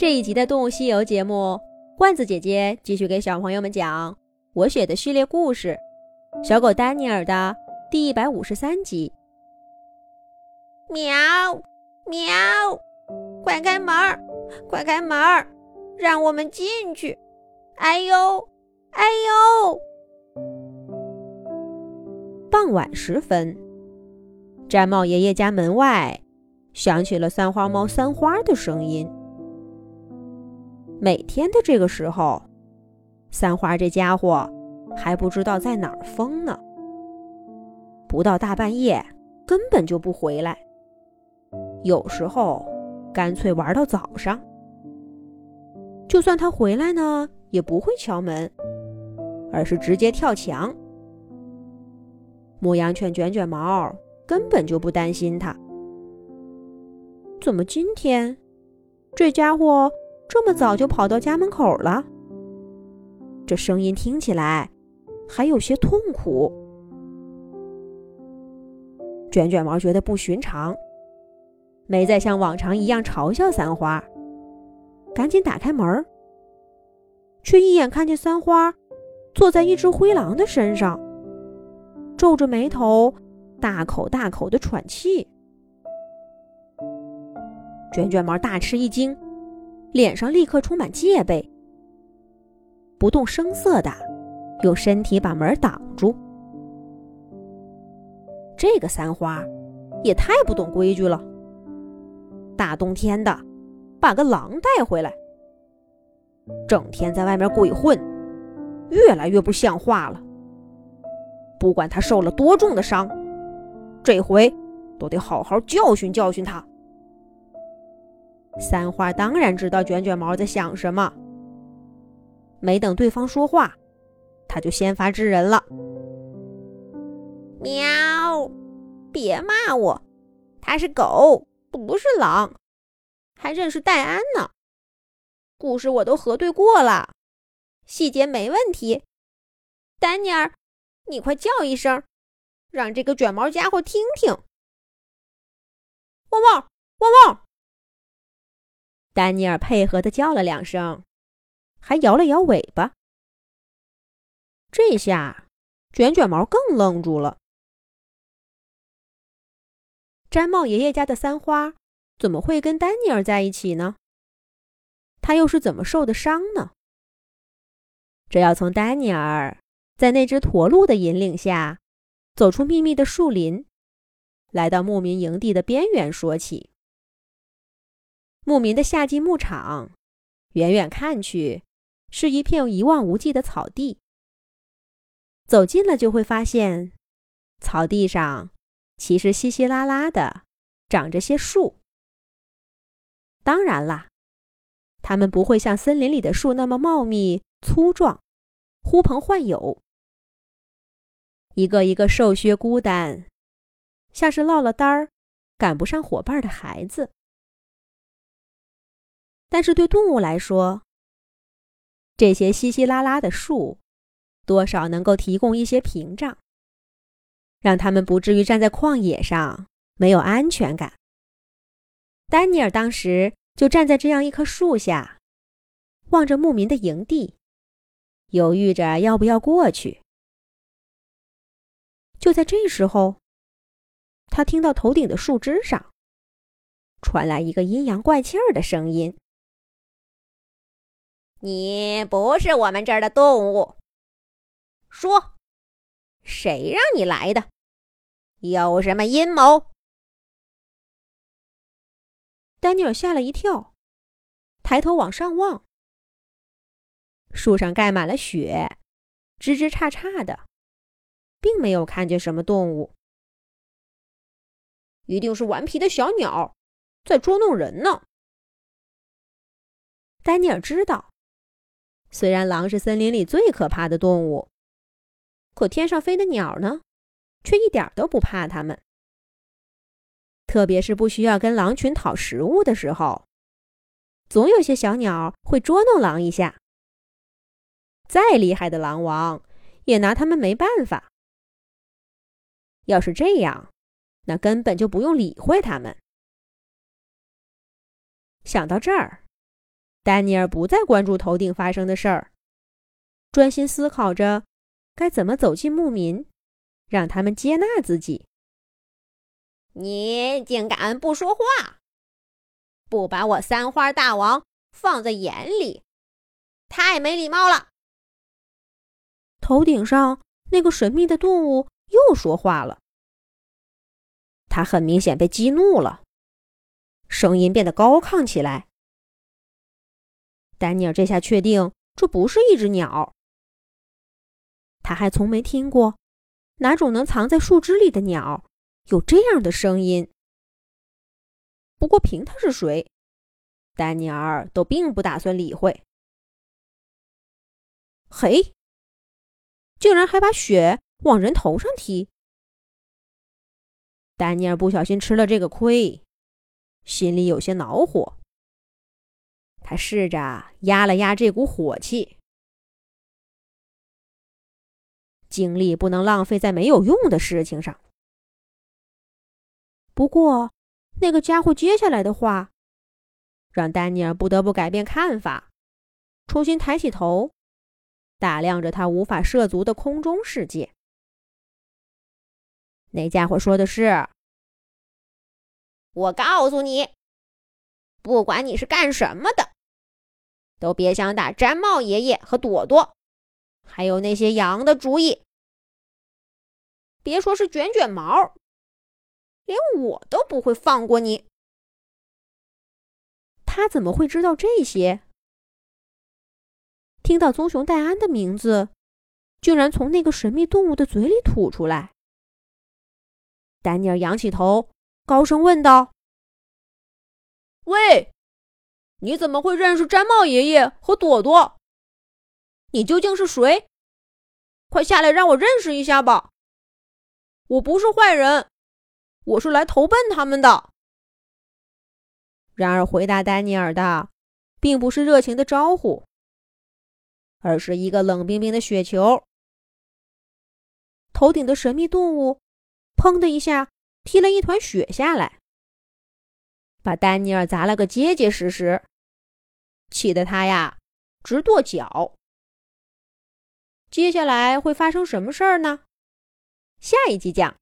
这一集的《动物西游》节目，罐子姐姐继续给小朋友们讲我写的系列故事《小狗丹尼尔》的第一百五十三集。喵喵，快开门儿，快开门儿，让我们进去！哎呦，哎呦！傍晚时分，毡帽爷爷家门外响起了三花猫三花的声音。每天的这个时候，三花这家伙还不知道在哪儿疯呢。不到大半夜，根本就不回来。有时候，干脆玩到早上。就算他回来呢，也不会敲门，而是直接跳墙。牧羊犬卷卷毛根本就不担心他。怎么今天这家伙？这么早就跑到家门口了，这声音听起来还有些痛苦。卷卷毛觉得不寻常，没再像往常一样嘲笑三花，赶紧打开门，却一眼看见三花坐在一只灰狼的身上，皱着眉头，大口大口的喘气。卷卷毛大吃一惊。脸上立刻充满戒备，不动声色的用身体把门挡住。这个三花也太不懂规矩了！大冬天的，把个狼带回来，整天在外面鬼混，越来越不像话了。不管他受了多重的伤，这回都得好好教训教训他。三花当然知道卷卷毛在想什么，没等对方说话，他就先发制人了：“喵，别骂我，他是狗，不是狼，还认识戴安呢。故事我都核对过了，细节没问题。丹尼尔，你快叫一声，让这个卷毛家伙听听。”汪汪，汪汪。丹尼尔配合的叫了两声，还摇了摇尾巴。这下卷卷毛更愣住了。毡帽爷爷家的三花怎么会跟丹尼尔在一起呢？他又是怎么受的伤呢？这要从丹尼尔在那只驼鹿的引领下走出秘密的树林，来到牧民营地的边缘说起。牧民的夏季牧场，远远看去是一片一望无际的草地。走近了就会发现，草地上其实稀稀拉拉的长着些树。当然啦，它们不会像森林里的树那么茂密粗壮、呼朋唤友。一个一个瘦削孤单，像是落了单儿、赶不上伙伴的孩子。但是对动物来说，这些稀稀拉拉的树，多少能够提供一些屏障，让他们不至于站在旷野上没有安全感。丹尼尔当时就站在这样一棵树下，望着牧民的营地，犹豫着要不要过去。就在这时候，他听到头顶的树枝上传来一个阴阳怪气儿的声音。你不是我们这儿的动物。说，谁让你来的？有什么阴谋？丹尼尔吓了一跳，抬头往上望，树上盖满了雪，枝枝杈杈的，并没有看见什么动物。一定是顽皮的小鸟在捉弄人呢。丹尼尔知道。虽然狼是森林里最可怕的动物，可天上飞的鸟呢，却一点都不怕它们。特别是不需要跟狼群讨食物的时候，总有些小鸟会捉弄狼一下。再厉害的狼王，也拿它们没办法。要是这样，那根本就不用理会它们。想到这儿。丹尼尔不再关注头顶发生的事儿，专心思考着该怎么走进牧民，让他们接纳自己。你竟敢不说话，不把我三花大王放在眼里，太没礼貌了！头顶上那个神秘的动物又说话了，他很明显被激怒了，声音变得高亢起来。丹尼尔这下确定这不是一只鸟，他还从没听过哪种能藏在树枝里的鸟。有这样的声音，不过凭他是谁，丹尼尔都并不打算理会。嘿，竟然还把雪往人头上踢！丹尼尔不小心吃了这个亏，心里有些恼火。他试着压了压这股火气，精力不能浪费在没有用的事情上。不过，那个家伙接下来的话，让丹尼尔不得不改变看法，重新抬起头，打量着他无法涉足的空中世界。那家伙说的是：“我告诉你，不管你是干什么的，都别想打毡帽爷爷和朵朵，还有那些羊的主意。别说是卷卷毛。”连我都不会放过你。他怎么会知道这些？听到棕熊戴安的名字，竟然从那个神秘动物的嘴里吐出来。丹尼尔仰起头，高声问道：“喂，你怎么会认识毡帽爷爷和朵朵？你究竟是谁？快下来让我认识一下吧！我不是坏人。”我是来投奔他们的。然而，回答丹尼尔的并不是热情的招呼，而是一个冷冰冰的雪球。头顶的神秘动物“砰”的一下踢了一团雪下来，把丹尼尔砸了个结结实实，气得他呀直跺脚。接下来会发生什么事儿呢？下一集讲。